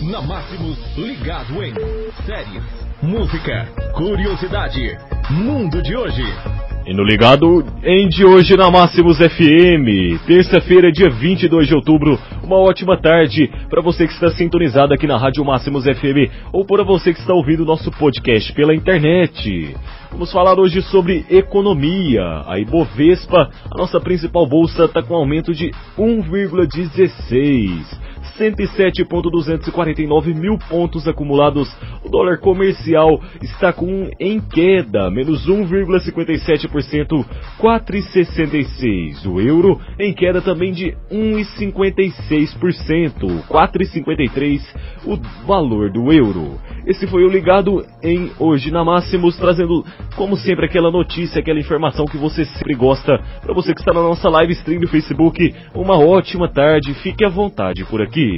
Na Máximos, ligado em séries, música, curiosidade, mundo de hoje. E no ligado em de hoje na Máximos FM, terça-feira, dia 22 de outubro, uma ótima tarde para você que está sintonizado aqui na Rádio Máximos FM ou para você que está ouvindo nosso podcast pela internet. Vamos falar hoje sobre economia. A Ibovespa, a nossa principal bolsa, está com aumento de 1,16. 107.249 mil pontos acumulados. O dólar comercial está com em queda, menos 1,57%, 4,66. O euro em queda também de 1,56%, 4,53 o valor do euro. Esse foi o ligado em hoje na Máximos, trazendo como sempre aquela notícia, aquela informação que você sempre gosta. Para você que está na nossa live stream do Facebook, uma ótima tarde, fique à vontade por aqui.